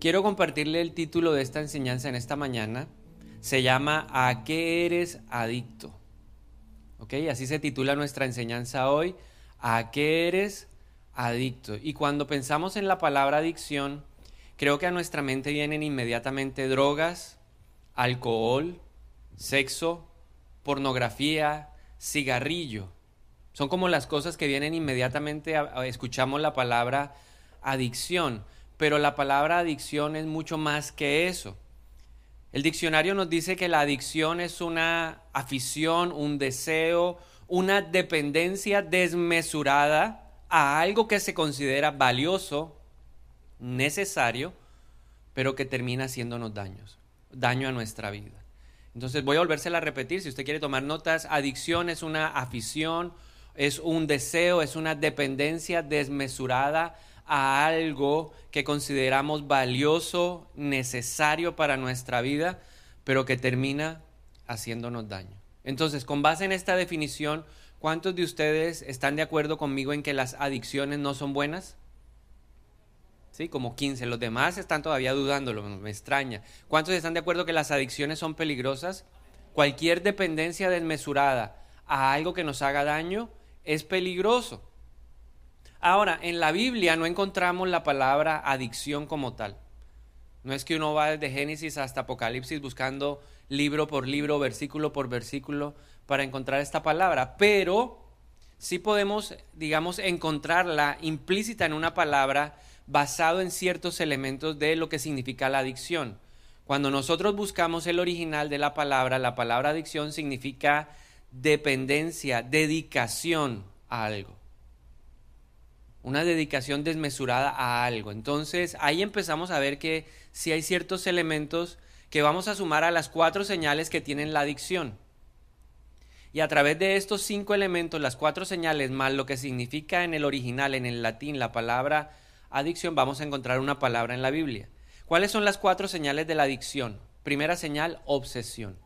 Quiero compartirle el título de esta enseñanza en esta mañana. Se llama ¿A qué eres adicto? ¿Ok? Así se titula nuestra enseñanza hoy. ¿A qué eres adicto? Y cuando pensamos en la palabra adicción, creo que a nuestra mente vienen inmediatamente drogas, alcohol, sexo, pornografía, cigarrillo. Son como las cosas que vienen inmediatamente, escuchamos la palabra adicción pero la palabra adicción es mucho más que eso. El diccionario nos dice que la adicción es una afición, un deseo, una dependencia desmesurada a algo que se considera valioso, necesario, pero que termina haciéndonos daños, daño a nuestra vida. Entonces voy a volvérsela a repetir, si usted quiere tomar notas, adicción es una afición, es un deseo, es una dependencia desmesurada a algo que consideramos valioso, necesario para nuestra vida, pero que termina haciéndonos daño. Entonces, con base en esta definición, ¿cuántos de ustedes están de acuerdo conmigo en que las adicciones no son buenas? Sí, como 15. Los demás están todavía dudándolo, me extraña. ¿Cuántos están de acuerdo que las adicciones son peligrosas? Cualquier dependencia desmesurada a algo que nos haga daño es peligroso. Ahora, en la Biblia no encontramos la palabra adicción como tal. No es que uno va desde Génesis hasta Apocalipsis buscando libro por libro, versículo por versículo para encontrar esta palabra, pero sí podemos, digamos, encontrarla implícita en una palabra basado en ciertos elementos de lo que significa la adicción. Cuando nosotros buscamos el original de la palabra, la palabra adicción significa dependencia, dedicación a algo una dedicación desmesurada a algo. Entonces ahí empezamos a ver que si hay ciertos elementos que vamos a sumar a las cuatro señales que tienen la adicción. Y a través de estos cinco elementos, las cuatro señales más lo que significa en el original, en el latín, la palabra adicción, vamos a encontrar una palabra en la Biblia. ¿Cuáles son las cuatro señales de la adicción? Primera señal, obsesión.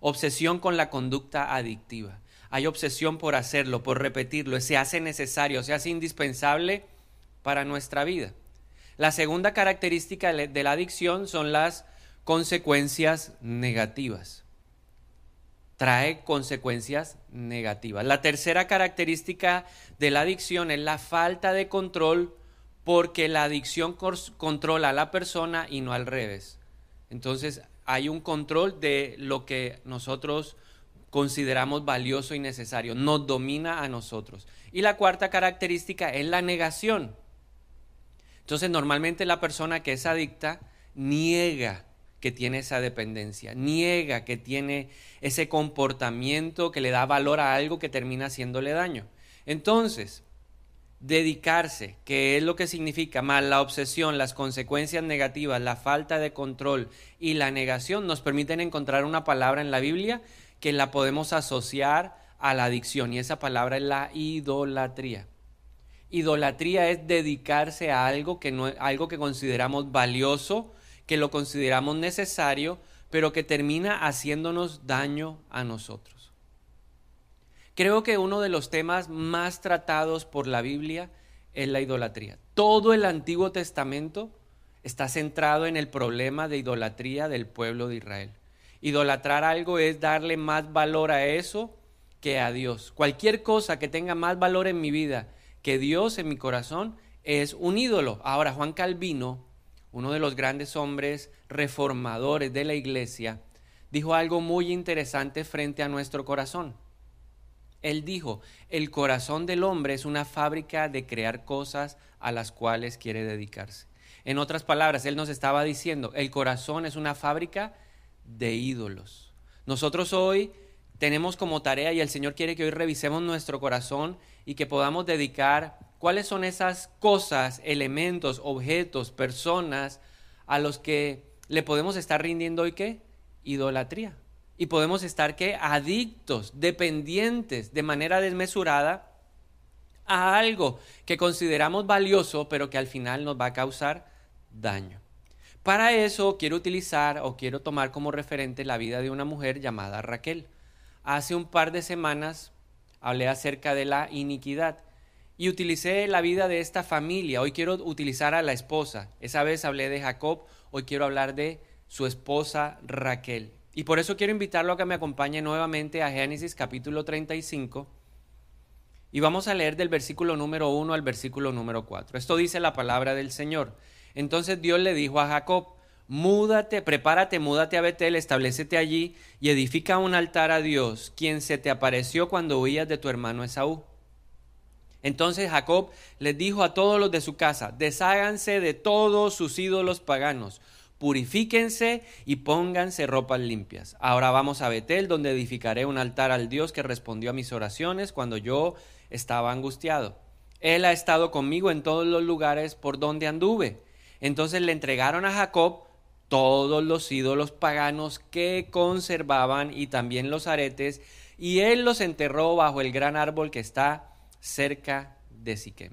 Obsesión con la conducta adictiva hay obsesión por hacerlo, por repetirlo, se hace necesario, se hace indispensable para nuestra vida. La segunda característica de la adicción son las consecuencias negativas. Trae consecuencias negativas. La tercera característica de la adicción es la falta de control porque la adicción controla a la persona y no al revés. Entonces hay un control de lo que nosotros consideramos valioso y necesario, nos domina a nosotros. Y la cuarta característica es la negación. Entonces normalmente la persona que es adicta niega que tiene esa dependencia, niega que tiene ese comportamiento que le da valor a algo que termina haciéndole daño. Entonces, dedicarse, que es lo que significa más la obsesión, las consecuencias negativas, la falta de control y la negación, nos permiten encontrar una palabra en la Biblia que la podemos asociar a la adicción y esa palabra es la idolatría. Idolatría es dedicarse a algo que, no, algo que consideramos valioso, que lo consideramos necesario, pero que termina haciéndonos daño a nosotros. Creo que uno de los temas más tratados por la Biblia es la idolatría. Todo el Antiguo Testamento está centrado en el problema de idolatría del pueblo de Israel. Idolatrar algo es darle más valor a eso que a Dios. Cualquier cosa que tenga más valor en mi vida que Dios en mi corazón es un ídolo. Ahora, Juan Calvino, uno de los grandes hombres reformadores de la iglesia, dijo algo muy interesante frente a nuestro corazón. Él dijo, el corazón del hombre es una fábrica de crear cosas a las cuales quiere dedicarse. En otras palabras, él nos estaba diciendo, el corazón es una fábrica de ídolos. Nosotros hoy tenemos como tarea y el Señor quiere que hoy revisemos nuestro corazón y que podamos dedicar cuáles son esas cosas, elementos, objetos, personas a los que le podemos estar rindiendo hoy qué? Idolatría. Y podemos estar qué? Adictos, dependientes de manera desmesurada a algo que consideramos valioso, pero que al final nos va a causar daño. Para eso quiero utilizar o quiero tomar como referente la vida de una mujer llamada Raquel. Hace un par de semanas hablé acerca de la iniquidad y utilicé la vida de esta familia. Hoy quiero utilizar a la esposa. Esa vez hablé de Jacob, hoy quiero hablar de su esposa Raquel. Y por eso quiero invitarlo a que me acompañe nuevamente a Génesis capítulo 35. Y vamos a leer del versículo número 1 al versículo número 4. Esto dice la palabra del Señor. Entonces Dios le dijo a Jacob, múdate, prepárate, múdate a Betel, establecete allí y edifica un altar a Dios, quien se te apareció cuando huías de tu hermano Esaú. Entonces Jacob les dijo a todos los de su casa, desháganse de todos sus ídolos paganos, purifíquense y pónganse ropas limpias. Ahora vamos a Betel, donde edificaré un altar al Dios que respondió a mis oraciones cuando yo estaba angustiado. Él ha estado conmigo en todos los lugares por donde anduve. Entonces le entregaron a Jacob todos los ídolos paganos que conservaban y también los aretes, y él los enterró bajo el gran árbol que está cerca de Siquem.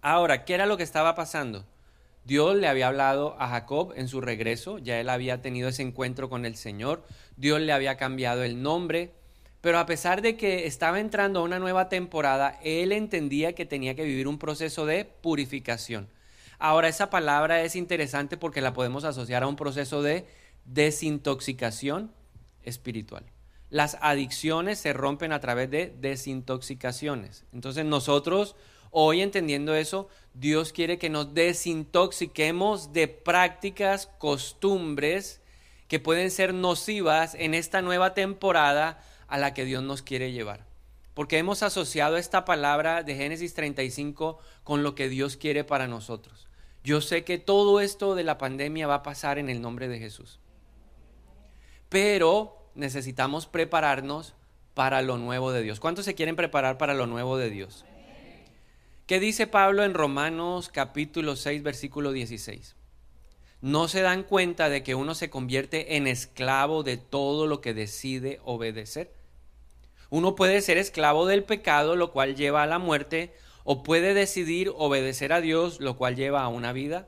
Ahora, ¿qué era lo que estaba pasando? Dios le había hablado a Jacob en su regreso, ya él había tenido ese encuentro con el Señor, Dios le había cambiado el nombre, pero a pesar de que estaba entrando a una nueva temporada, él entendía que tenía que vivir un proceso de purificación. Ahora, esa palabra es interesante porque la podemos asociar a un proceso de desintoxicación espiritual. Las adicciones se rompen a través de desintoxicaciones. Entonces nosotros, hoy entendiendo eso, Dios quiere que nos desintoxiquemos de prácticas, costumbres que pueden ser nocivas en esta nueva temporada a la que Dios nos quiere llevar. Porque hemos asociado esta palabra de Génesis 35 con lo que Dios quiere para nosotros. Yo sé que todo esto de la pandemia va a pasar en el nombre de Jesús. Pero necesitamos prepararnos para lo nuevo de Dios. ¿Cuántos se quieren preparar para lo nuevo de Dios? ¿Qué dice Pablo en Romanos capítulo 6 versículo 16? No se dan cuenta de que uno se convierte en esclavo de todo lo que decide obedecer. Uno puede ser esclavo del pecado, lo cual lleva a la muerte, o puede decidir obedecer a Dios, lo cual lleva a una vida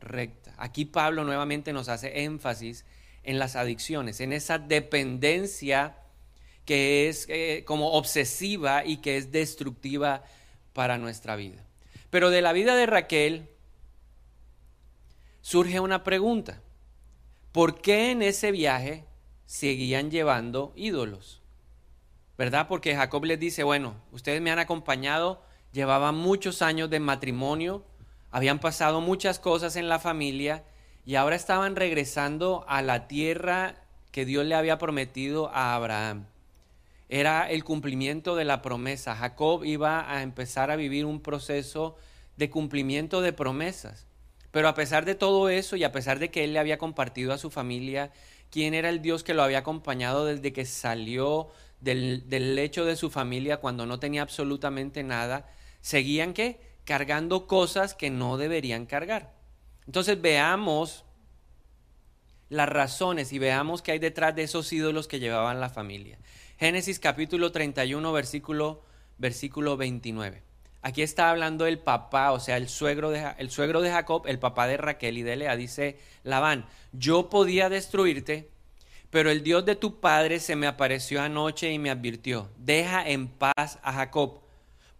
recta. Aquí Pablo nuevamente nos hace énfasis en las adicciones, en esa dependencia que es eh, como obsesiva y que es destructiva para nuestra vida. Pero de la vida de Raquel surge una pregunta. ¿Por qué en ese viaje seguían llevando ídolos? ¿Verdad? Porque Jacob les dice, bueno, ustedes me han acompañado, llevaban muchos años de matrimonio, habían pasado muchas cosas en la familia y ahora estaban regresando a la tierra que Dios le había prometido a Abraham. Era el cumplimiento de la promesa. Jacob iba a empezar a vivir un proceso de cumplimiento de promesas. Pero a pesar de todo eso y a pesar de que él le había compartido a su familia quién era el Dios que lo había acompañado desde que salió del, del lecho de su familia cuando no tenía absolutamente nada, seguían que cargando cosas que no deberían cargar. Entonces veamos las razones y veamos qué hay detrás de esos ídolos que llevaban la familia. Génesis capítulo 31, versículo, versículo 29. Aquí está hablando el papá, o sea, el suegro, de, el suegro de Jacob, el papá de Raquel y de Lea. Dice Labán, yo podía destruirte, pero el Dios de tu padre se me apareció anoche y me advirtió, deja en paz a Jacob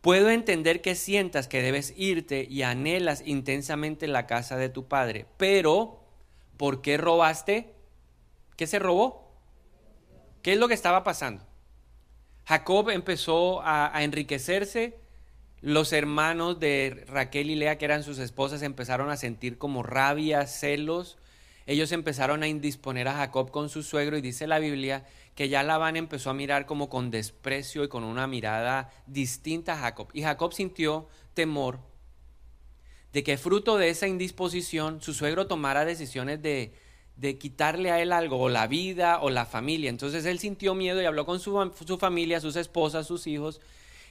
Puedo entender que sientas que debes irte y anhelas intensamente la casa de tu padre, pero ¿por qué robaste? ¿Qué se robó? ¿Qué es lo que estaba pasando? Jacob empezó a, a enriquecerse, los hermanos de Raquel y Lea, que eran sus esposas, empezaron a sentir como rabia, celos, ellos empezaron a indisponer a Jacob con su suegro y dice la Biblia que ya Labán empezó a mirar como con desprecio y con una mirada distinta a Jacob. Y Jacob sintió temor de que fruto de esa indisposición su suegro tomara decisiones de, de quitarle a él algo, o la vida o la familia. Entonces él sintió miedo y habló con su, su familia, sus esposas, sus hijos,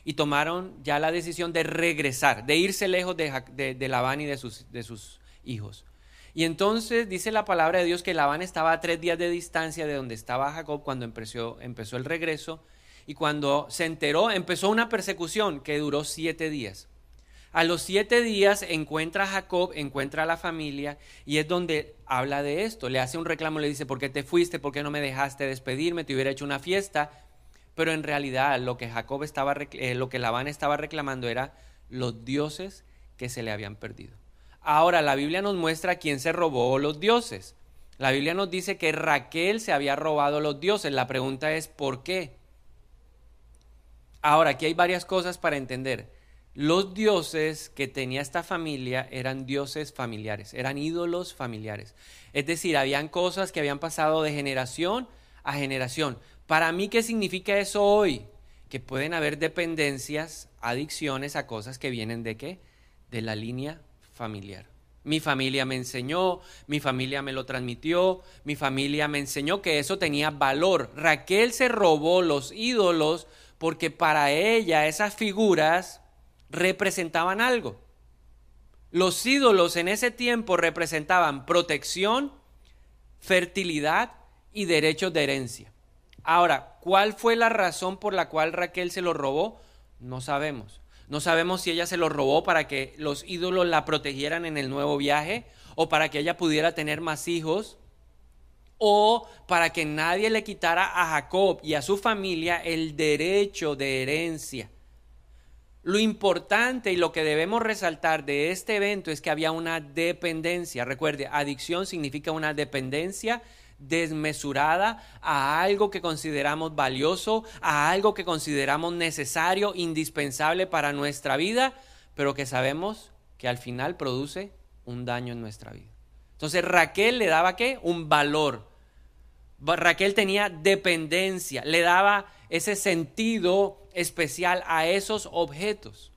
y tomaron ya la decisión de regresar, de irse lejos de, de, Labán y de sus, de sus hijos. Y entonces dice la palabra de Dios que Labán estaba a tres días de distancia de donde estaba Jacob cuando empezó, empezó el regreso. Y cuando se enteró, empezó una persecución que duró siete días. A los siete días encuentra a Jacob, encuentra a la familia y es donde habla de esto. Le hace un reclamo, le dice, ¿por qué te fuiste? ¿Por qué no me dejaste despedirme? Te hubiera hecho una fiesta. Pero en realidad lo que Jacob estaba, eh, lo que Labán estaba reclamando era los dioses que se le habían perdido. Ahora, la Biblia nos muestra quién se robó los dioses. La Biblia nos dice que Raquel se había robado los dioses. La pregunta es, ¿por qué? Ahora, aquí hay varias cosas para entender. Los dioses que tenía esta familia eran dioses familiares, eran ídolos familiares. Es decir, habían cosas que habían pasado de generación a generación. Para mí, ¿qué significa eso hoy? Que pueden haber dependencias, adicciones a cosas que vienen de qué? De la línea familiar. Mi familia me enseñó, mi familia me lo transmitió, mi familia me enseñó que eso tenía valor. Raquel se robó los ídolos porque para ella esas figuras representaban algo. Los ídolos en ese tiempo representaban protección, fertilidad y derechos de herencia. Ahora, ¿cuál fue la razón por la cual Raquel se lo robó? No sabemos. No sabemos si ella se lo robó para que los ídolos la protegieran en el nuevo viaje o para que ella pudiera tener más hijos o para que nadie le quitara a Jacob y a su familia el derecho de herencia. Lo importante y lo que debemos resaltar de este evento es que había una dependencia. Recuerde, adicción significa una dependencia desmesurada a algo que consideramos valioso, a algo que consideramos necesario, indispensable para nuestra vida, pero que sabemos que al final produce un daño en nuestra vida. Entonces Raquel le daba qué? Un valor. Raquel tenía dependencia, le daba ese sentido especial a esos objetos.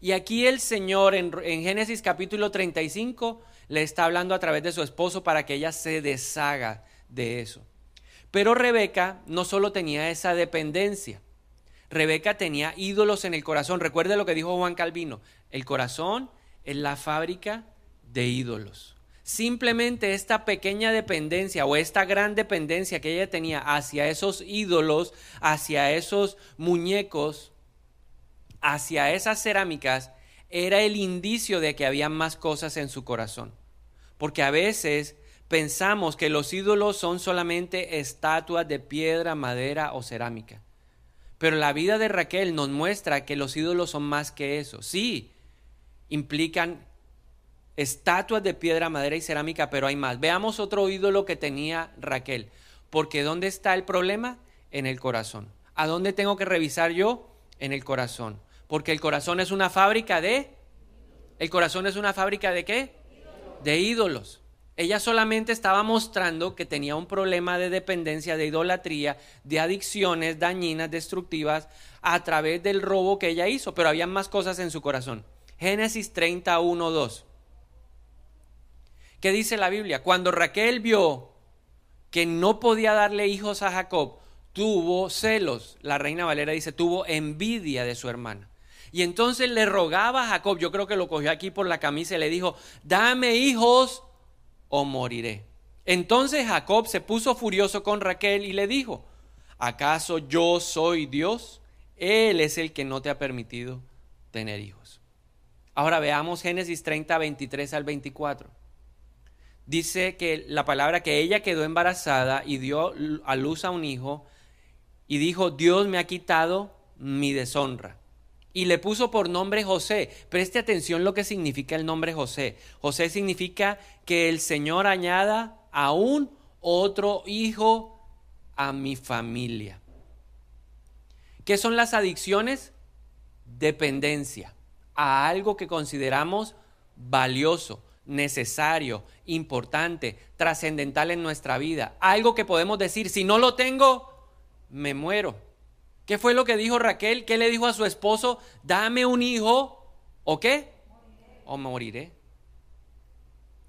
Y aquí el Señor en, en Génesis capítulo 35 le está hablando a través de su esposo para que ella se deshaga de eso. Pero Rebeca no solo tenía esa dependencia, Rebeca tenía ídolos en el corazón. Recuerde lo que dijo Juan Calvino, el corazón es la fábrica de ídolos. Simplemente esta pequeña dependencia o esta gran dependencia que ella tenía hacia esos ídolos, hacia esos muñecos, hacia esas cerámicas, era el indicio de que había más cosas en su corazón. Porque a veces pensamos que los ídolos son solamente estatuas de piedra, madera o cerámica. Pero la vida de Raquel nos muestra que los ídolos son más que eso. Sí, implican estatuas de piedra, madera y cerámica, pero hay más. Veamos otro ídolo que tenía Raquel. Porque ¿dónde está el problema? En el corazón. ¿A dónde tengo que revisar yo? En el corazón. Porque el corazón es una fábrica de... ¿El corazón es una fábrica de qué? De ídolos. Ella solamente estaba mostrando que tenía un problema de dependencia, de idolatría, de adicciones dañinas, destructivas, a través del robo que ella hizo, pero había más cosas en su corazón. Génesis 31, 2. ¿Qué dice la Biblia? Cuando Raquel vio que no podía darle hijos a Jacob, tuvo celos. La reina Valera dice, tuvo envidia de su hermana. Y entonces le rogaba a Jacob, yo creo que lo cogió aquí por la camisa y le dijo, dame hijos o moriré. Entonces Jacob se puso furioso con Raquel y le dijo, ¿acaso yo soy Dios? Él es el que no te ha permitido tener hijos. Ahora veamos Génesis 30, 23 al 24. Dice que la palabra que ella quedó embarazada y dio a luz a un hijo y dijo, Dios me ha quitado mi deshonra y le puso por nombre José. Preste atención lo que significa el nombre José. José significa que el Señor añada a un otro hijo a mi familia. ¿Qué son las adicciones? Dependencia a algo que consideramos valioso, necesario, importante, trascendental en nuestra vida. Algo que podemos decir, si no lo tengo, me muero. ¿Qué fue lo que dijo Raquel? ¿Qué le dijo a su esposo? Dame un hijo o qué? O moriré.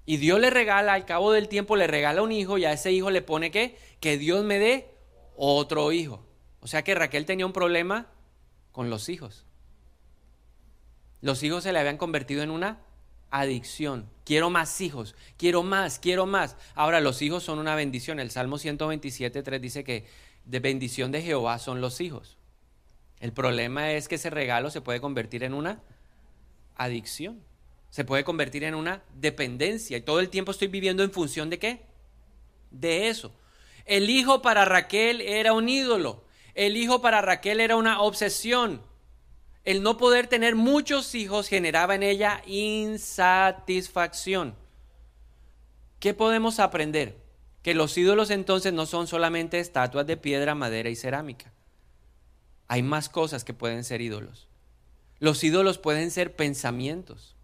Y Dios le regala, al cabo del tiempo le regala un hijo y a ese hijo le pone qué? Que Dios me dé otro hijo. O sea que Raquel tenía un problema con los hijos. Los hijos se le habían convertido en una adicción. Quiero más hijos, quiero más, quiero más. Ahora los hijos son una bendición. El Salmo 127, 3 dice que de bendición de Jehová son los hijos. El problema es que ese regalo se puede convertir en una adicción, se puede convertir en una dependencia y todo el tiempo estoy viviendo en función de qué? De eso. El hijo para Raquel era un ídolo. El hijo para Raquel era una obsesión. El no poder tener muchos hijos generaba en ella insatisfacción. ¿Qué podemos aprender? Que los ídolos entonces no son solamente estatuas de piedra, madera y cerámica. Hay más cosas que pueden ser ídolos. Los ídolos pueden ser pensamientos,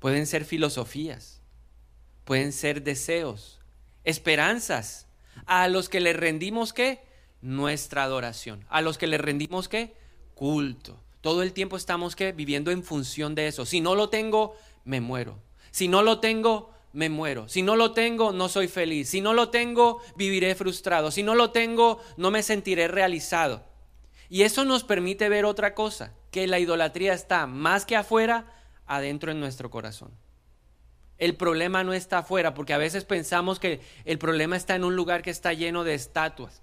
pueden ser filosofías, pueden ser deseos, esperanzas, a los que le rendimos qué? Nuestra adoración. A los que le rendimos qué? Culto. Todo el tiempo estamos qué? Viviendo en función de eso. Si no lo tengo, me muero. Si no lo tengo, me muero. Si no lo tengo, no soy feliz. Si no lo tengo, viviré frustrado. Si no lo tengo, no me sentiré realizado. Y eso nos permite ver otra cosa, que la idolatría está más que afuera, adentro en nuestro corazón. El problema no está afuera, porque a veces pensamos que el problema está en un lugar que está lleno de estatuas.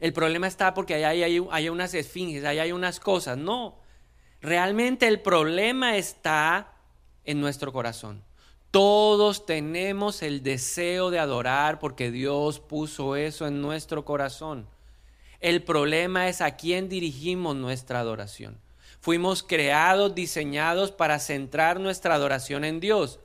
El problema está porque allá hay, unas esfinges, allá hay unas cosas. No, realmente el problema está en nuestro corazón. Todos tenemos el deseo de adorar porque Dios puso eso en nuestro corazón. El problema es a quién dirigimos nuestra adoración. Fuimos creados, diseñados para centrar nuestra adoración en Dios.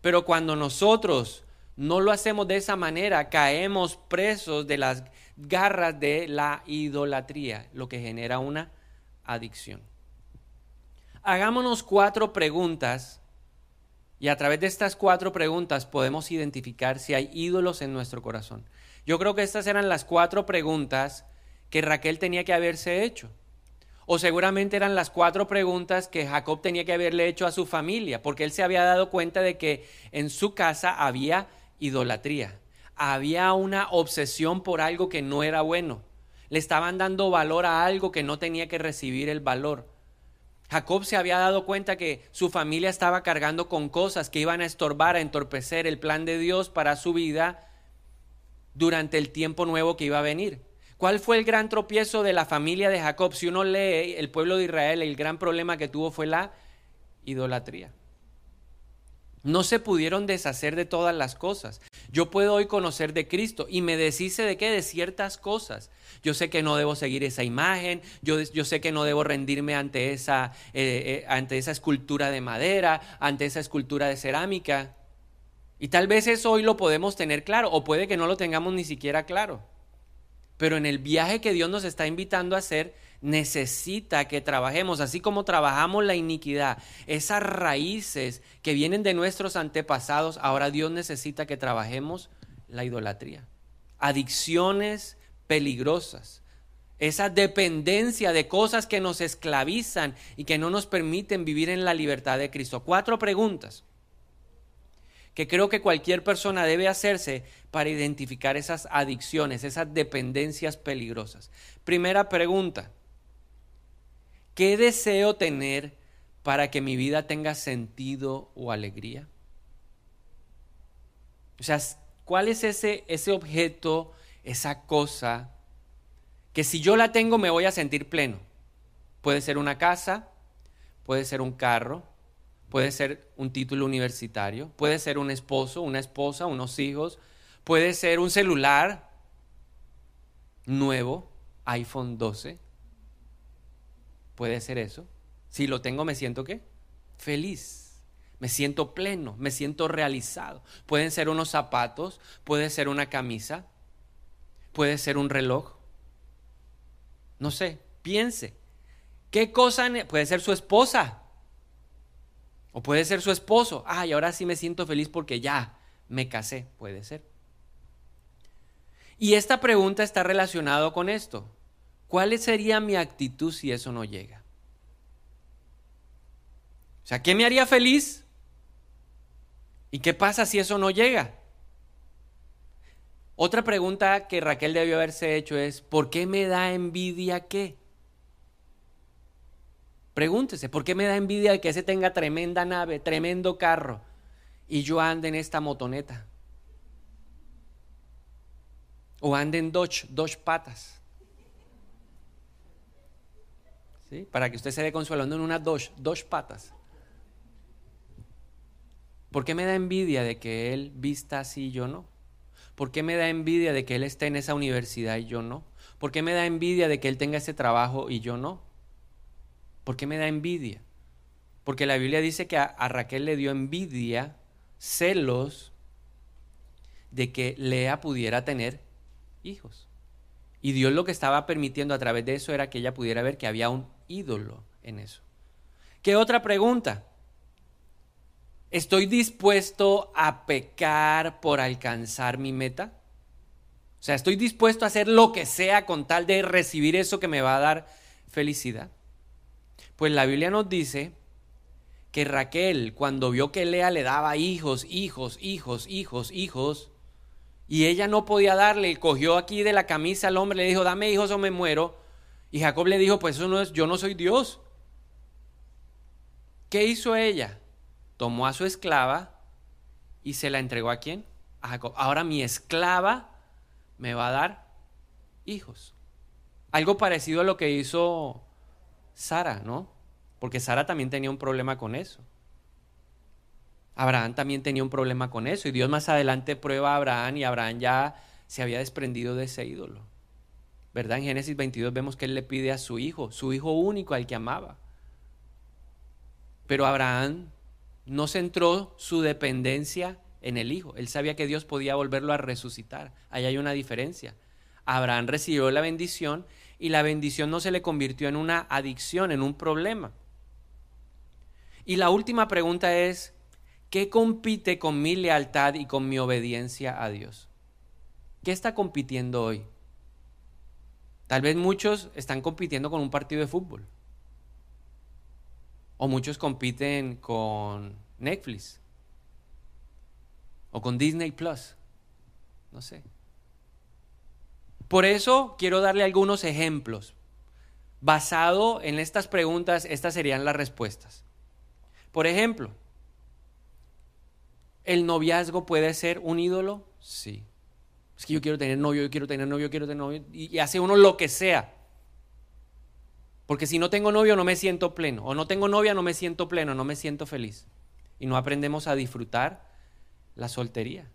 Pero cuando nosotros no lo hacemos de esa manera, caemos presos de las garras de la idolatría, lo que genera una adicción. Hagámonos cuatro preguntas y a través de estas cuatro preguntas podemos identificar si hay ídolos en nuestro corazón. Yo creo que estas eran las cuatro preguntas que Raquel tenía que haberse hecho. O seguramente eran las cuatro preguntas que Jacob tenía que haberle hecho a su familia, porque él se había dado cuenta de que en su casa había idolatría, había una obsesión por algo que no era bueno. Le estaban dando valor a algo que no tenía que recibir el valor. Jacob se había dado cuenta que su familia estaba cargando con cosas que iban a estorbar, a entorpecer el plan de Dios para su vida durante el tiempo nuevo que iba a venir. ¿Cuál fue el gran tropiezo de la familia de Jacob? Si uno lee el pueblo de Israel, el gran problema que tuvo fue la idolatría. No se pudieron deshacer de todas las cosas. Yo puedo hoy conocer de Cristo y me deshice de qué? De ciertas cosas. Yo sé que no debo seguir esa imagen, yo, sé que no debo rendirme ante esa, eh, eh, ante esa escultura de madera, ante esa escultura de cerámica. Y tal vez eso hoy lo podemos tener claro, o puede que no lo tengamos ni siquiera claro. Pero en el viaje que Dios nos está invitando a hacer, necesita que trabajemos, así como trabajamos la iniquidad, esas raíces que vienen de nuestros antepasados, ahora Dios necesita que trabajemos la idolatría. Adicciones peligrosas, esa dependencia de cosas que nos esclavizan y que no nos permiten vivir en la libertad de Cristo. Cuatro preguntas que creo que cualquier persona debe hacerse para identificar esas adicciones, esas dependencias peligrosas. Primera pregunta, ¿qué deseo tener para que mi vida tenga sentido o alegría? O sea, ¿cuál es ese, ese objeto, esa cosa, que si yo la tengo me voy a sentir pleno? Puede ser una casa, puede ser un carro, puede ser un título universitario, puede ser un esposo, una esposa, unos hijos, puede ser un celular nuevo, iPhone 12. Puede ser eso. Si lo tengo, me siento qué? Feliz. Me siento pleno, me siento realizado. Pueden ser unos zapatos, puede ser una camisa, puede ser un reloj. No sé, piense. ¿Qué cosa puede ser su esposa? O puede ser su esposo. Ay, ahora sí me siento feliz porque ya me casé. Puede ser. Y esta pregunta está relacionada con esto. ¿Cuál sería mi actitud si eso no llega? O sea, ¿qué me haría feliz? ¿Y qué pasa si eso no llega? Otra pregunta que Raquel debió haberse hecho es, ¿por qué me da envidia qué? Pregúntese, ¿por qué me da envidia que ese tenga tremenda nave, tremendo carro y yo ande en esta motoneta? O ande en Dodge, Dodge patas. Para que usted se dé consuelando en una Dodge, Dodge patas. ¿Por qué me da envidia de que él vista así y yo no? ¿Por qué me da envidia de que él esté en esa universidad y yo no? ¿Por qué me da envidia de que él tenga ese trabajo y yo no? ¿Por qué me da envidia? Porque la Biblia dice que a, a Raquel le dio envidia, celos, de que Lea pudiera tener hijos. Y Dios lo que estaba permitiendo a través de eso era que ella pudiera ver que había un ídolo en eso. ¿Qué otra pregunta? ¿Estoy dispuesto a pecar por alcanzar mi meta? O sea, ¿estoy dispuesto a hacer lo que sea con tal de recibir eso que me va a dar felicidad? Pues la Biblia nos dice que Raquel, cuando vio que Lea le daba hijos, hijos, hijos, hijos, hijos, y ella no podía darle, cogió aquí de la camisa al hombre, le dijo, dame hijos o me muero. Y Jacob le dijo, pues eso no es, yo no soy Dios. ¿Qué hizo ella? Tomó a su esclava y se la entregó a quién? A Jacob. Ahora mi esclava me va a dar hijos. Algo parecido a lo que hizo Sara, ¿no? Porque Sara también tenía un problema con eso. Abraham también tenía un problema con eso y Dios más adelante prueba a Abraham y Abraham ya se había desprendido de ese ídolo. ¿Verdad? En Génesis 22 vemos que él le pide a su hijo, su hijo único al que amaba. Pero Abraham no centró su dependencia en el hijo. Él sabía que Dios podía volverlo a resucitar. Ahí hay una diferencia. Abraham recibió la bendición y la bendición no se le convirtió en una adicción, en un problema. Y la última pregunta es, ¿Qué compite con mi lealtad y con mi obediencia a Dios? ¿Qué está compitiendo hoy? Tal vez muchos están compitiendo con un partido de fútbol. O muchos compiten con Netflix. O con Disney Plus. No sé. Por eso quiero darle algunos ejemplos. Basado en estas preguntas, estas serían las respuestas. Por ejemplo, ¿El noviazgo puede ser un ídolo? Sí. Es que yo quiero tener novio, yo quiero tener novio, yo quiero tener novio. Y, hace uno lo que sea. Porque si no tengo novio no me siento pleno. O no tengo novia no me siento pleno, no me siento feliz. Y no aprendemos a disfrutar la soltería.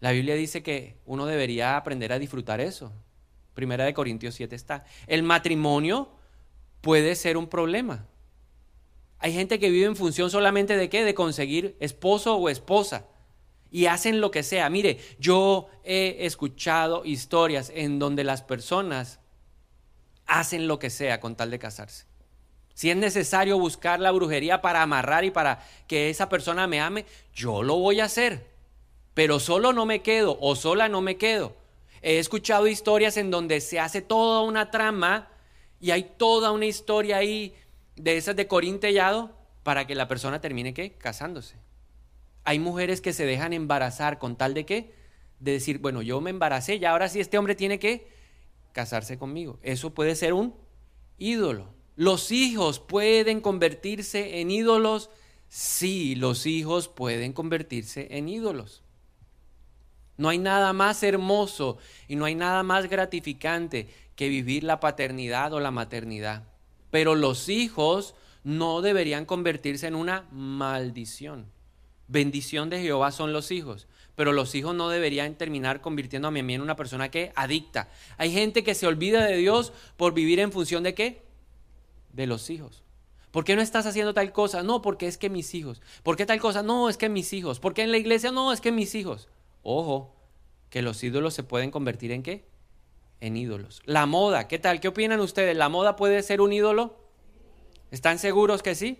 La Biblia dice que uno debería aprender a disfrutar eso. Primera de Corintios 7 está. El matrimonio puede ser un problema. Hay gente que vive en función solamente de qué? De conseguir esposo o esposa. Y hacen lo que sea. Mire, yo he escuchado historias en donde las personas hacen lo que sea con tal de casarse. Si es necesario buscar la brujería para amarrar y para que esa persona me ame, yo lo voy a hacer. Pero solo no me quedo o sola no me quedo. He escuchado historias en donde se hace toda una trama y hay toda una historia ahí de esas de corintellado para que la persona termine qué? Casándose. Hay mujeres que se dejan embarazar con tal de qué? De decir, bueno, yo me embaracé y ahora sí este hombre tiene que casarse conmigo. Eso puede ser un ídolo. ¿Los hijos pueden convertirse en ídolos? Sí, los hijos pueden convertirse en ídolos. No hay nada más hermoso y no hay nada más gratificante que vivir la paternidad o la maternidad. Pero los hijos no deberían convertirse en una maldición. Bendición de Jehová son los hijos, pero los hijos no deberían terminar convirtiéndome a mí en una persona que adicta. Hay gente que se olvida de Dios por vivir en función de qué? De los hijos. ¿Por qué no estás haciendo tal cosa? No, porque es que mis hijos. ¿Por qué tal cosa? No, es que mis hijos. ¿Por qué en la iglesia? No, es que mis hijos. Ojo, que los ídolos se pueden convertir en qué? en ídolos. La moda, ¿qué tal? ¿Qué opinan ustedes? ¿La moda puede ser un ídolo? ¿Están seguros que sí?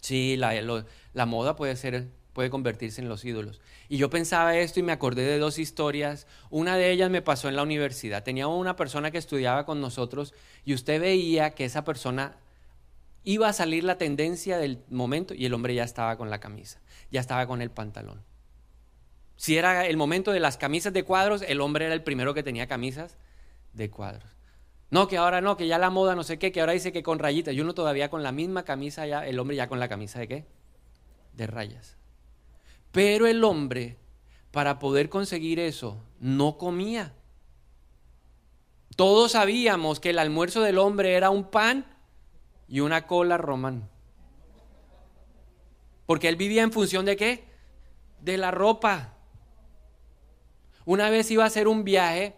Sí, la, la moda puede ser puede convertirse en los ídolos. Y yo pensaba esto y me acordé de dos historias. Una de ellas me pasó en la universidad. Tenía una persona que estudiaba con nosotros y usted veía que esa persona iba a salir la tendencia del momento y el hombre ya estaba con la camisa, ya estaba con el pantalón. Si era el momento de las camisas de cuadros, el hombre era el primero que tenía camisas de cuadros. No, que ahora no, que ya la moda no sé qué, que ahora dice que con rayitas. Y uno todavía con la misma camisa, ya, el hombre ya con la camisa de qué? De rayas. Pero el hombre, para poder conseguir eso, no comía. Todos sabíamos que el almuerzo del hombre era un pan y una cola román. Porque él vivía en función de qué? De la ropa. Una vez iba a hacer un viaje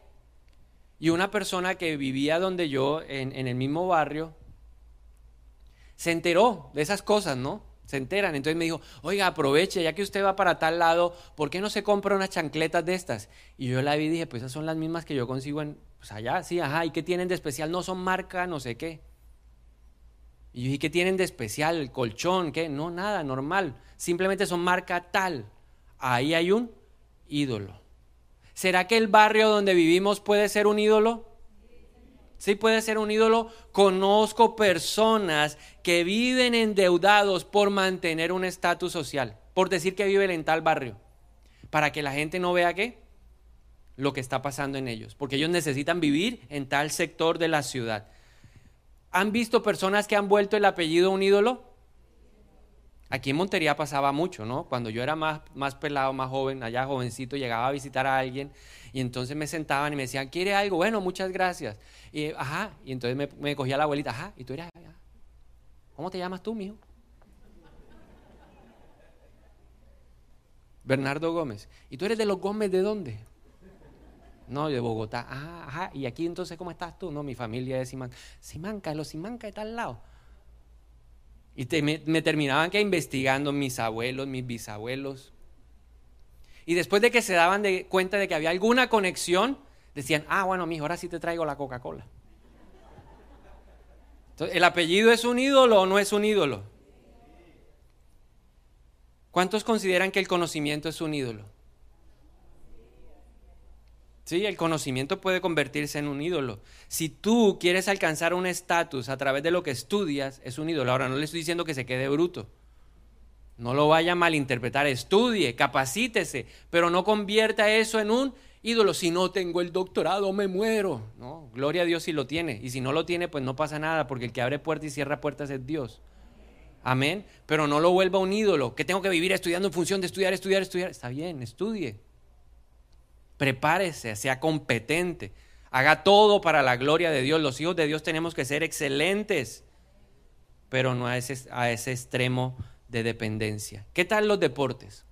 Y una persona que vivía donde yo, en, el mismo barrio, se enteró de esas cosas, ¿no? Se enteran. Entonces me dijo, oiga, aproveche, ya que usted va para tal lado, ¿por qué no se compra unas chancletas de estas? Y yo la vi y dije, pues esas son las mismas que yo consigo en, pues allá, sí, ajá, ¿y qué tienen de especial? No son marca, no sé qué. Y yo dije, ¿qué tienen de especial? ¿El colchón? ¿Qué? No, nada, normal. Simplemente son marca tal. Ahí hay un ídolo. ¿Será que el barrio donde vivimos puede ser un ídolo? Sí puede ser un ídolo. Conozco personas que viven endeudados por mantener un estatus social, por decir que viven en tal barrio, para que la gente no vea qué, lo que está pasando en ellos, porque ellos necesitan vivir en tal sector de la ciudad. ¿Han visto personas que han vuelto el apellido un ídolo? Aquí en Montería pasaba mucho, ¿no? Cuando yo era más, más pelado, más joven, allá jovencito, llegaba a visitar a alguien y entonces me sentaban y me decían, ¿quiere algo? Bueno, muchas gracias. Y, ajá, y entonces me, me cogía la abuelita, ajá, y tú eres, ¿cómo te llamas tú, mijo? Bernardo Gómez. ¿Y tú eres de los Gómez de dónde? No, de Bogotá. Ah, ajá. ¿Y aquí entonces cómo estás tú? No, mi familia es Simanca. Simanca, los Simanca está al lado. Y me, terminaban que investigando mis abuelos, mis bisabuelos. Y después de que se daban de cuenta de que había alguna conexión, decían, ah, bueno, mijo, ahora sí te traigo la Coca-Cola. ¿el apellido es un ídolo o no es un ídolo? ¿Cuántos consideran que el conocimiento es un ídolo? Sí, el conocimiento puede convertirse en un ídolo. Si tú quieres alcanzar un estatus a través de lo que estudias, es un ídolo. Ahora no le estoy diciendo que se quede bruto. No lo vaya a malinterpretar. Estudie, capacítese, pero no convierta eso en un ídolo. Si no tengo el doctorado, me muero. No, gloria a Dios si lo tiene. Y si no lo tiene, pues no pasa nada, porque el que abre puertas y cierra puertas es Dios. Amén. Pero no lo vuelva un ídolo. Que tengo que vivir estudiando en función de estudiar, estudiar, estudiar. Está bien, estudie prepárese, sea competente, haga todo para la gloria de Dios. Los hijos de Dios tenemos que ser excelentes, pero no a ese, a ese extremo de dependencia. ¿Qué tal los deportes?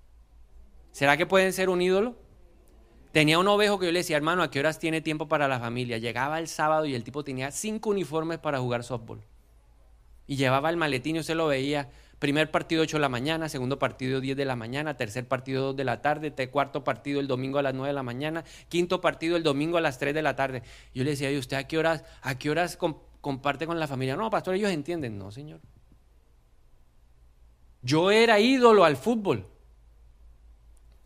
¿Será que pueden ser un ídolo? Tenía un ovejo que yo le decía, hermano, ¿a qué horas tiene tiempo para la familia? Llegaba el sábado y el tipo tenía cinco uniformes para jugar softball. Y llevaba el maletín y usted lo veía Primer partido 8 de la mañana, segundo partido 10 de la mañana, tercer partido 2 de la tarde, cuarto partido el domingo a las 9 de la mañana, quinto partido el domingo a las 3 de la tarde. Yo le decía, ¿y usted a qué horas, a qué horas comparte con la familia? No, pastor, ellos entienden. No, señor. Yo era ídolo al fútbol.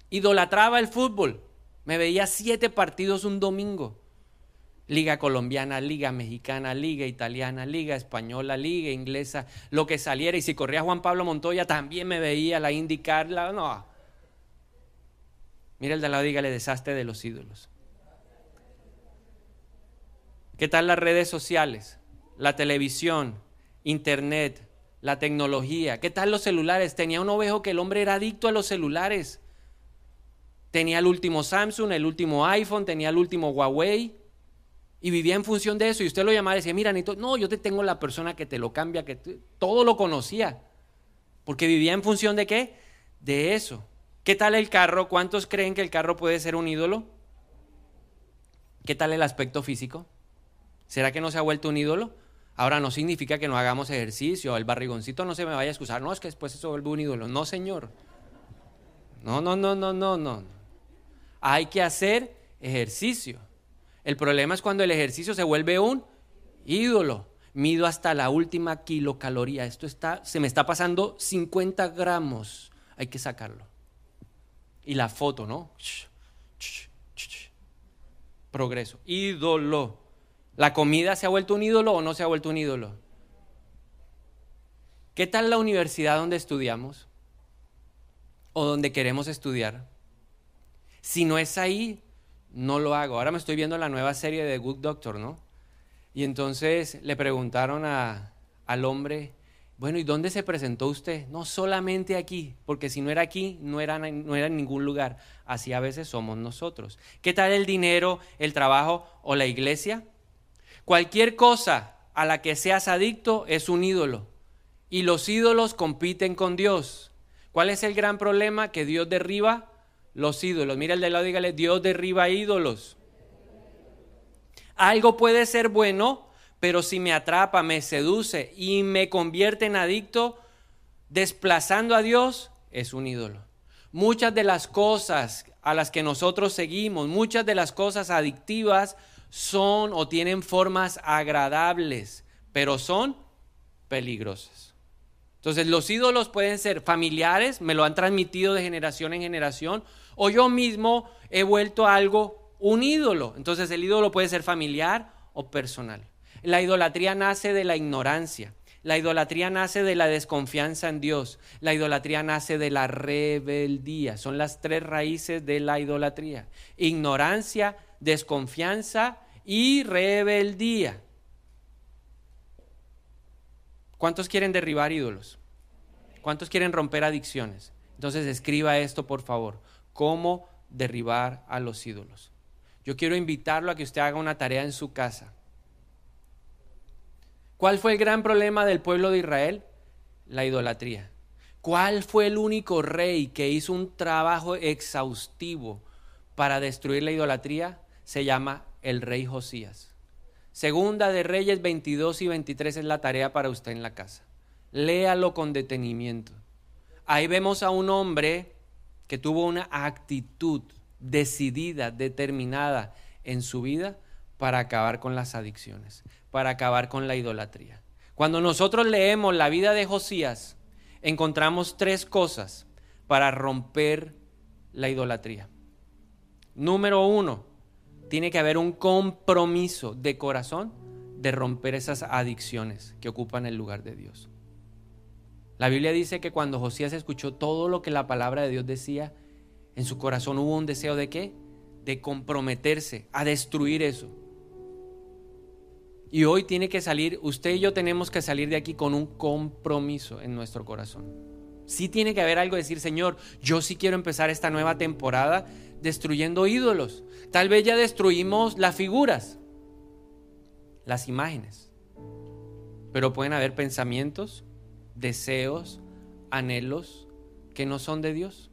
Idolatraba el fútbol. Me veía siete partidos un domingo. Liga colombiana, liga mexicana, liga italiana, liga española, liga inglesa, lo que saliera. Y si corría Juan Pablo Montoya, también me veía la indicar, no. Mira el de la dígale desastre de los ídolos. ¿Qué tal las redes sociales? La televisión, internet, la tecnología. ¿Qué tal los celulares? Tenía un ovejo que el hombre era adicto a los celulares. Tenía el último Samsung, el último iPhone, tenía el último Huawei y vivía en función de eso y usted lo llamaba y decía, mira, no, yo te tengo la persona que te lo cambia, que todo lo conocía, porque vivía en función de qué? De eso. ¿Qué tal el carro? ¿Cuántos creen que el carro puede ser un ídolo? ¿Qué tal el aspecto físico? ¿Será que no se ha vuelto un ídolo? Ahora no significa que no hagamos ejercicio, el barrigoncito no se me vaya a excusar, no, es que después eso vuelve un ídolo. No, señor. No, no, no, no, no, no. Hay que hacer ejercicio. El problema es cuando el ejercicio se vuelve un ídolo. Mido hasta la última kilocaloría. Esto está, se me está pasando 50 gramos. Hay que sacarlo. Y la foto, ¿no? Progreso. Ídolo. ¿La comida se ha vuelto un ídolo o no se ha vuelto un ídolo? ¿Qué tal la universidad donde estudiamos? ¿O donde queremos estudiar? Si no es ahí, no lo hago. Ahora me estoy viendo la nueva serie de Good Doctor, ¿no? Y entonces le preguntaron al hombre, bueno, ¿y dónde se presentó usted? No solamente aquí, porque si no era aquí, no era, no era en ningún lugar. Así a veces somos nosotros. ¿Qué tal el dinero, el trabajo o la iglesia? Cualquier cosa a la que seas adicto es un ídolo. Y los ídolos compiten con Dios. ¿Cuál es el gran problema? Que Dios derriba los ídolos. Mira el de lado, dígale, Dios derriba ídolos. Algo puede ser bueno, pero si me atrapa, me seduce y me convierte en adicto, desplazando a Dios, es un ídolo. Muchas de las cosas a las que nosotros seguimos, muchas de las cosas adictivas son o tienen formas agradables, pero son peligrosas. Entonces los ídolos pueden ser familiares, me lo han transmitido de generación en generación, o yo mismo he vuelto algo un ídolo. Entonces el ídolo puede ser familiar o personal. La idolatría nace de la ignorancia. La idolatría nace de la desconfianza en Dios. La idolatría nace de la rebeldía. Son las tres raíces de la idolatría. Ignorancia, desconfianza y rebeldía. ¿Cuántos quieren derribar ídolos? ¿Cuántos quieren romper adicciones? Entonces escriba esto, por favor. ¿Cómo derribar a los ídolos? Yo quiero invitarlo a que usted haga una tarea en su casa ¿Cuál fue el gran problema del pueblo de Israel? La idolatría. ¿Cuál fue el único rey que hizo un trabajo exhaustivo para destruir la idolatría? Se llama el rey Josías. Segunda de Reyes 22 y 23 es la tarea para usted en la casa. Léalo con detenimiento. Ahí vemos a un hombre que tuvo una actitud decidida, determinada en su vida para acabar con las adicciones para acabar con la idolatría. Cuando nosotros leemos la vida de Josías, encontramos tres cosas para romper la idolatría. Número uno, tiene que haber un compromiso de corazón de romper esas adicciones que ocupan el lugar de Dios. La Biblia dice que cuando Josías escuchó todo lo que la palabra de Dios decía, en su corazón hubo un deseo de qué? De comprometerse a destruir eso. Y hoy tiene que salir, usted y yo tenemos que salir de aquí con un compromiso en nuestro corazón. Sí tiene que haber algo de decir, Señor, yo sí quiero empezar esta nueva temporada destruyendo ídolos. Tal vez ya destruimos las figuras, las imágenes. Pero pueden haber pensamientos, deseos, anhelos que no son de Dios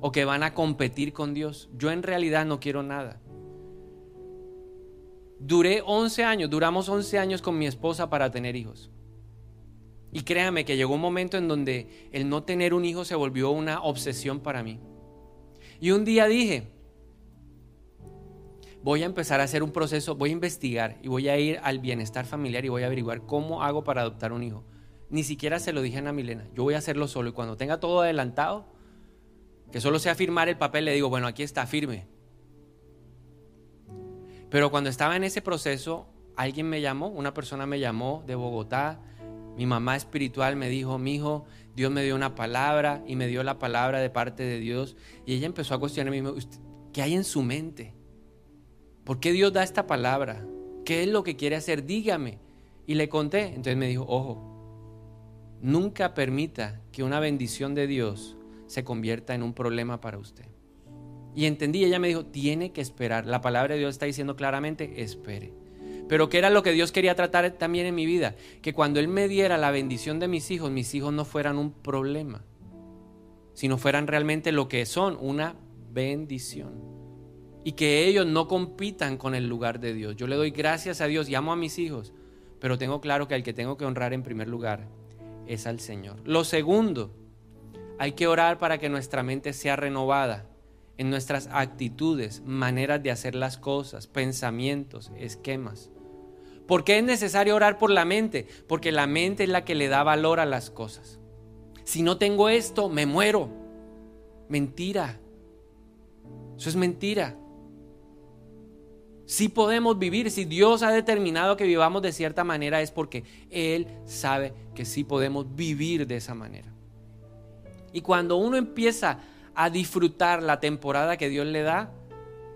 o que van a competir con Dios. Yo en realidad no quiero nada. Duré 11 años, duramos 11 años con mi esposa para tener hijos. Y créame que llegó un momento en donde el no tener un hijo se volvió una obsesión para mí. Y un día dije, voy a empezar a hacer un proceso, voy a investigar y voy a ir al bienestar familiar y voy a averiguar cómo hago para adoptar un hijo. Ni siquiera se lo dije a Milena, yo voy a hacerlo solo y cuando tenga todo adelantado, que solo sea firmar el papel, le digo, bueno, aquí está, firme. Pero cuando estaba en ese proceso, alguien me llamó, una persona me llamó de Bogotá, mi mamá espiritual me dijo, mi hijo, Dios me dio una palabra y me dio la palabra de parte de Dios. Y ella empezó a cuestionarme, ¿qué hay en su mente? ¿Por qué Dios da esta palabra? ¿Qué es lo que quiere hacer? Dígame. Y le conté. Entonces me dijo, ojo, nunca permita que una bendición de Dios se convierta en un problema para usted. Y entendí, ella me dijo, tiene que esperar. La palabra de Dios está diciendo claramente, espere. Pero ¿qué era lo que Dios quería tratar también en mi vida? Que cuando Él me diera la bendición de mis hijos, mis hijos no fueran un problema, sino fueran realmente lo que son, una bendición. Y que ellos no compitan con el lugar de Dios. Yo le doy gracias a Dios y amo a mis hijos, pero tengo claro que al que tengo que honrar en primer lugar es al Señor. Lo segundo, hay que orar para que nuestra mente sea renovada en nuestras actitudes, maneras de hacer las cosas, pensamientos, esquemas. ¿Por qué es necesario orar por la mente? Porque la mente es la que le da valor a las cosas. Si no tengo esto, me muero. Mentira. Eso es mentira. Si podemos vivir, si Dios ha determinado que vivamos de cierta manera, es porque Él sabe que sí podemos vivir de esa manera. Y cuando uno empieza a disfrutar la temporada que Dios le da,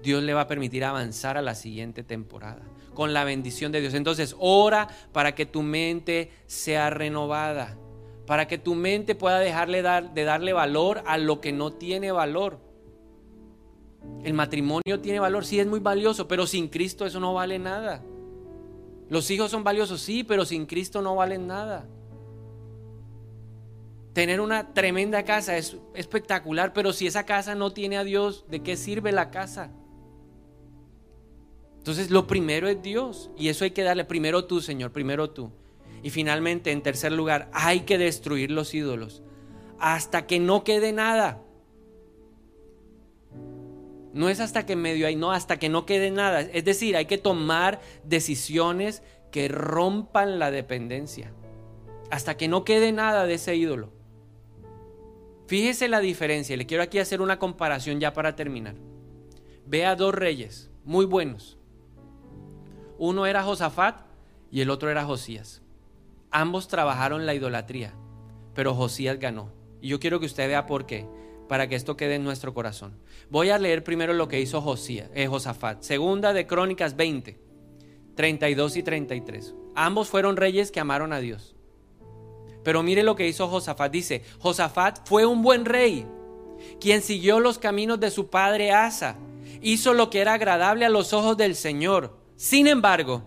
Dios le va a permitir avanzar a la siguiente temporada con la bendición de Dios. Entonces, ora para que tu mente sea renovada, para que tu mente pueda dejarle dar, de darle valor a lo que no tiene valor. El matrimonio tiene valor, sí es muy valioso, pero sin Cristo eso no vale nada. Los hijos son valiosos, sí, pero sin Cristo no valen nada. Tener una tremenda casa es espectacular, pero si esa casa no tiene a Dios, ¿de qué sirve la casa? Entonces lo primero es Dios y eso hay que darle primero tú, Señor, primero tú. Y finalmente, en tercer lugar, hay que destruir los ídolos hasta que no quede nada. No es hasta que medio hay, no, hasta que no quede nada. Es decir, hay que tomar decisiones que rompan la dependencia. Hasta que no quede nada de ese ídolo. Fíjese la diferencia. Le quiero aquí hacer una comparación ya para terminar. Ve a dos reyes muy buenos. Uno era Josafat y el otro era Josías. Ambos trabajaron la idolatría, pero Josías ganó. Y yo quiero que usted vea por qué, para que esto quede en nuestro corazón. Voy a leer primero lo que hizo eh, Josafat. Segunda de Crónicas 20, 32 y 33. Ambos fueron reyes que amaron a Dios. Pero mire lo que hizo Josafat. Dice, Josafat fue un buen rey, quien siguió los caminos de su padre Asa. Hizo lo que era agradable a los ojos del Señor. Sin embargo,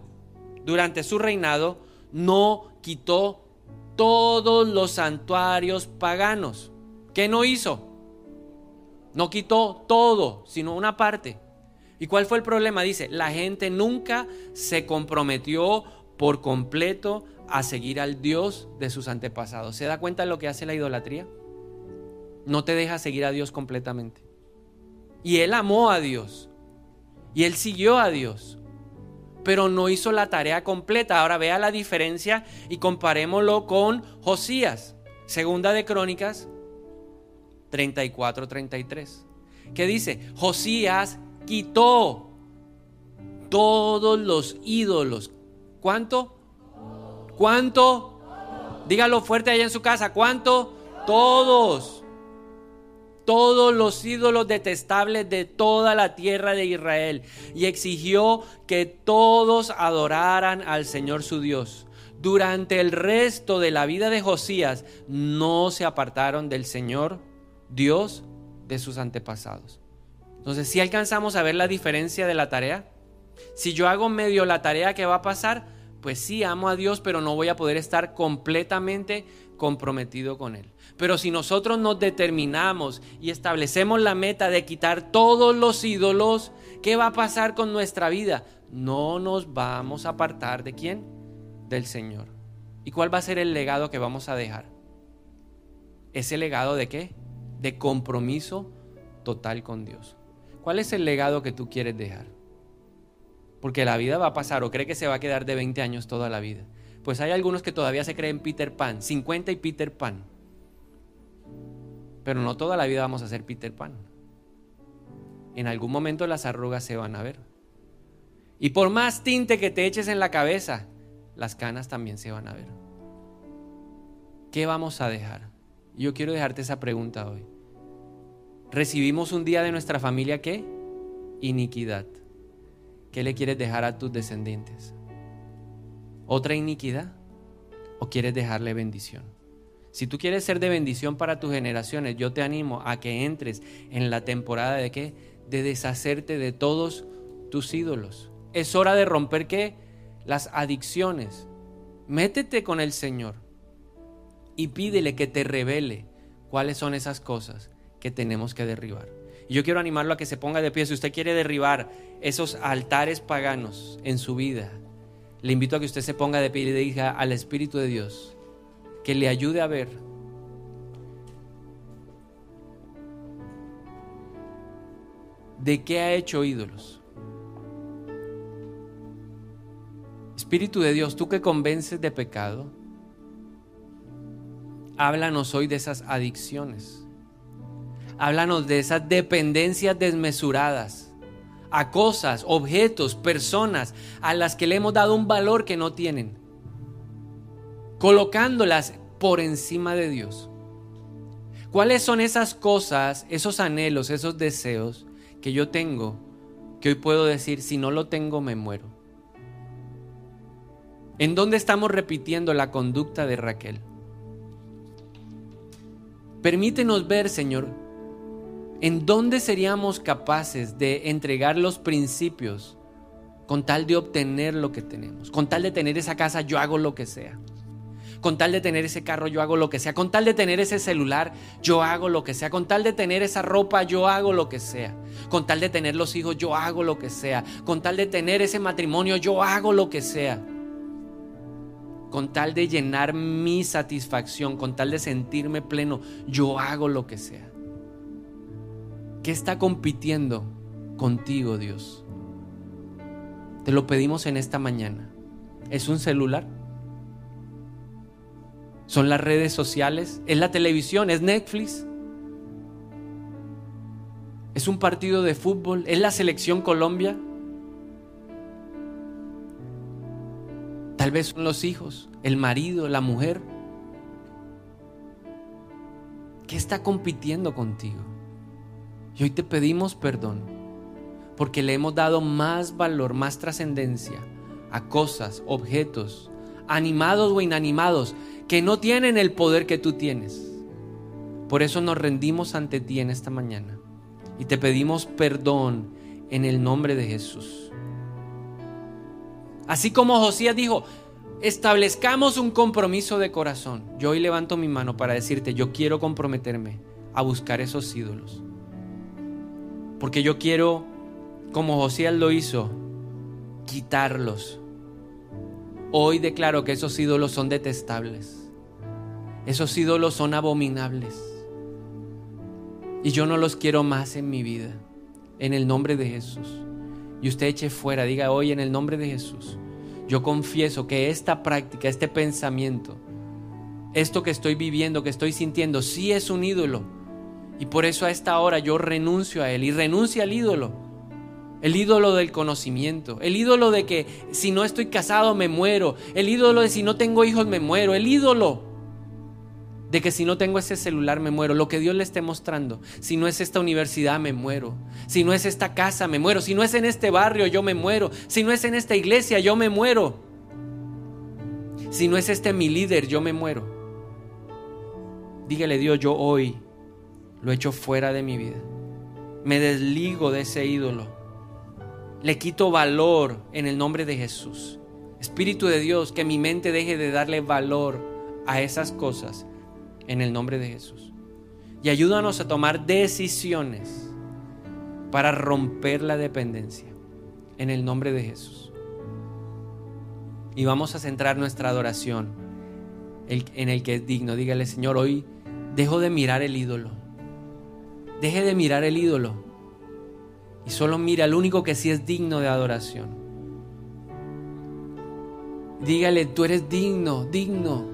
durante su reinado no quitó todos los santuarios paganos. ¿Qué no hizo? No quitó todo, sino una parte. ¿Y cuál fue el problema? Dice, la gente nunca se comprometió por completo a seguir al Dios de sus antepasados. ¿Se da cuenta de lo que hace la idolatría? No te deja seguir a Dios completamente. Y él amó a Dios. Y él siguió a Dios pero no hizo la tarea completa. Ahora vea la diferencia y comparémoslo con Josías, segunda de Crónicas 34-33. ¿Qué dice? Josías quitó todos los ídolos. ¿Cuánto? ¿Cuánto? Dígalo fuerte allá en su casa. ¿Cuánto? Todos todos los ídolos detestables de toda la tierra de Israel y exigió que todos adoraran al Señor su Dios. Durante el resto de la vida de Josías no se apartaron del Señor Dios de sus antepasados. Entonces, si alcanzamos a ver la diferencia de la tarea, si yo hago medio la tarea que va a pasar, pues sí amo a Dios, pero no voy a poder estar completamente comprometido con Él. Pero si nosotros nos determinamos y establecemos la meta de quitar todos los ídolos, ¿qué va a pasar con nuestra vida? No nos vamos a apartar de quién? Del Señor. ¿Y cuál va a ser el legado que vamos a dejar? ¿Ese legado de qué? De compromiso total con Dios. ¿Cuál es el legado que tú quieres dejar? Porque la vida va a pasar o cree que se va a quedar de 20 años toda la vida. Pues hay algunos que todavía se creen Peter Pan, 50 y Peter Pan. Pero no toda la vida vamos a ser Peter Pan. En algún momento las arrugas se van a ver. Y por más tinte que te eches en la cabeza, las canas también se van a ver. ¿Qué vamos a dejar? Yo quiero dejarte esa pregunta hoy. ¿Recibimos un día de nuestra familia qué? Iniquidad. ¿Qué le quieres dejar a tus descendientes? ¿Otra iniquidad? ¿O quieres dejarle bendición? Si tú quieres ser de bendición para tus generaciones, yo te animo a que entres en la temporada de qué? De deshacerte de todos tus ídolos. Es hora de romper qué? Las adicciones. Métete con el Señor y pídele que te revele cuáles son esas cosas que tenemos que derribar. Y yo quiero animarlo a que se ponga de pie. Si usted quiere derribar esos altares paganos en su vida, le invito a que usted se ponga de pie y le diga al Espíritu de Dios, que le ayude a ver de qué ha hecho ídolos. Espíritu de Dios, tú que convences de pecado, háblanos hoy de esas adicciones. Háblanos de esas dependencias desmesuradas a cosas, objetos, personas a las que le hemos dado un valor que no tienen colocándolas por encima de Dios. ¿Cuáles son esas cosas, esos anhelos, esos deseos que yo tengo que hoy puedo decir, si no lo tengo, me muero? ¿En dónde estamos repitiendo la conducta de Raquel? Permítenos ver, Señor, en dónde seríamos capaces de entregar los principios con tal de obtener lo que tenemos, con tal de tener esa casa, yo hago lo que sea Con tal de tener ese carro, yo hago lo que sea. Con tal de tener ese celular, yo hago lo que sea. Con tal de tener esa ropa, yo hago lo que sea. Con tal de tener los hijos, yo hago lo que sea. Con tal de tener ese matrimonio, yo hago lo que sea. Con tal de llenar mi satisfacción, con tal de sentirme pleno, yo hago lo que sea. ¿Qué está compitiendo contigo, Dios? Te lo pedimos en esta mañana. ¿Es un celular? ¿Son las redes sociales? ¿Es la televisión? ¿Es Netflix? ¿Es un partido de fútbol? ¿Es la selección Colombia? Tal vez son los hijos, el marido, la mujer. ¿Qué está compitiendo contigo? Y hoy te pedimos perdón porque le hemos dado más valor, más trascendencia a cosas, objetos, animados o inanimados, que no tienen el poder que tú tienes. Por eso nos rendimos ante ti en esta mañana y te pedimos perdón en el nombre de Jesús. Así como Josías dijo, establezcamos un compromiso de corazón. Yo hoy levanto mi mano para decirte, yo quiero comprometerme a buscar esos ídolos. Porque yo quiero, como Josías lo hizo, quitarlos Hoy declaro que esos ídolos son detestables. Esos ídolos son abominables. Y yo no los quiero más en mi vida. En el nombre de Jesús. Y usted eche fuera, diga hoy en el nombre de Jesús. Yo confieso que esta práctica, este pensamiento, esto que estoy viviendo, que estoy sintiendo, sí es un ídolo. Y por eso a esta hora yo renuncio a él y renuncio al ídolo el ídolo del conocimiento. El ídolo de que si no estoy casado me muero. El ídolo de si no tengo hijos me muero. El ídolo de que si no tengo ese celular me muero. Lo que Dios le esté mostrando. Si no es esta universidad me muero. Si no es esta casa me muero. Si no es en este barrio yo me muero. Si no es en esta iglesia yo me muero. Si no es este mi líder yo me muero. Dígale Dios, yo hoy lo echo fuera de mi vida. Me desligo de ese ídolo le quito valor en el nombre de Jesús. Espíritu de Dios, que mi mente deje de darle valor a esas cosas en el nombre de Jesús. Y ayúdanos a tomar decisiones para romper la dependencia en el nombre de Jesús. Y vamos a centrar nuestra adoración en el que es digno. Dígale, Señor, hoy dejo de mirar el ídolo. Deje de mirar el ídolo y solo mira al único que sí es digno de adoración. Dígale, tú eres digno, digno.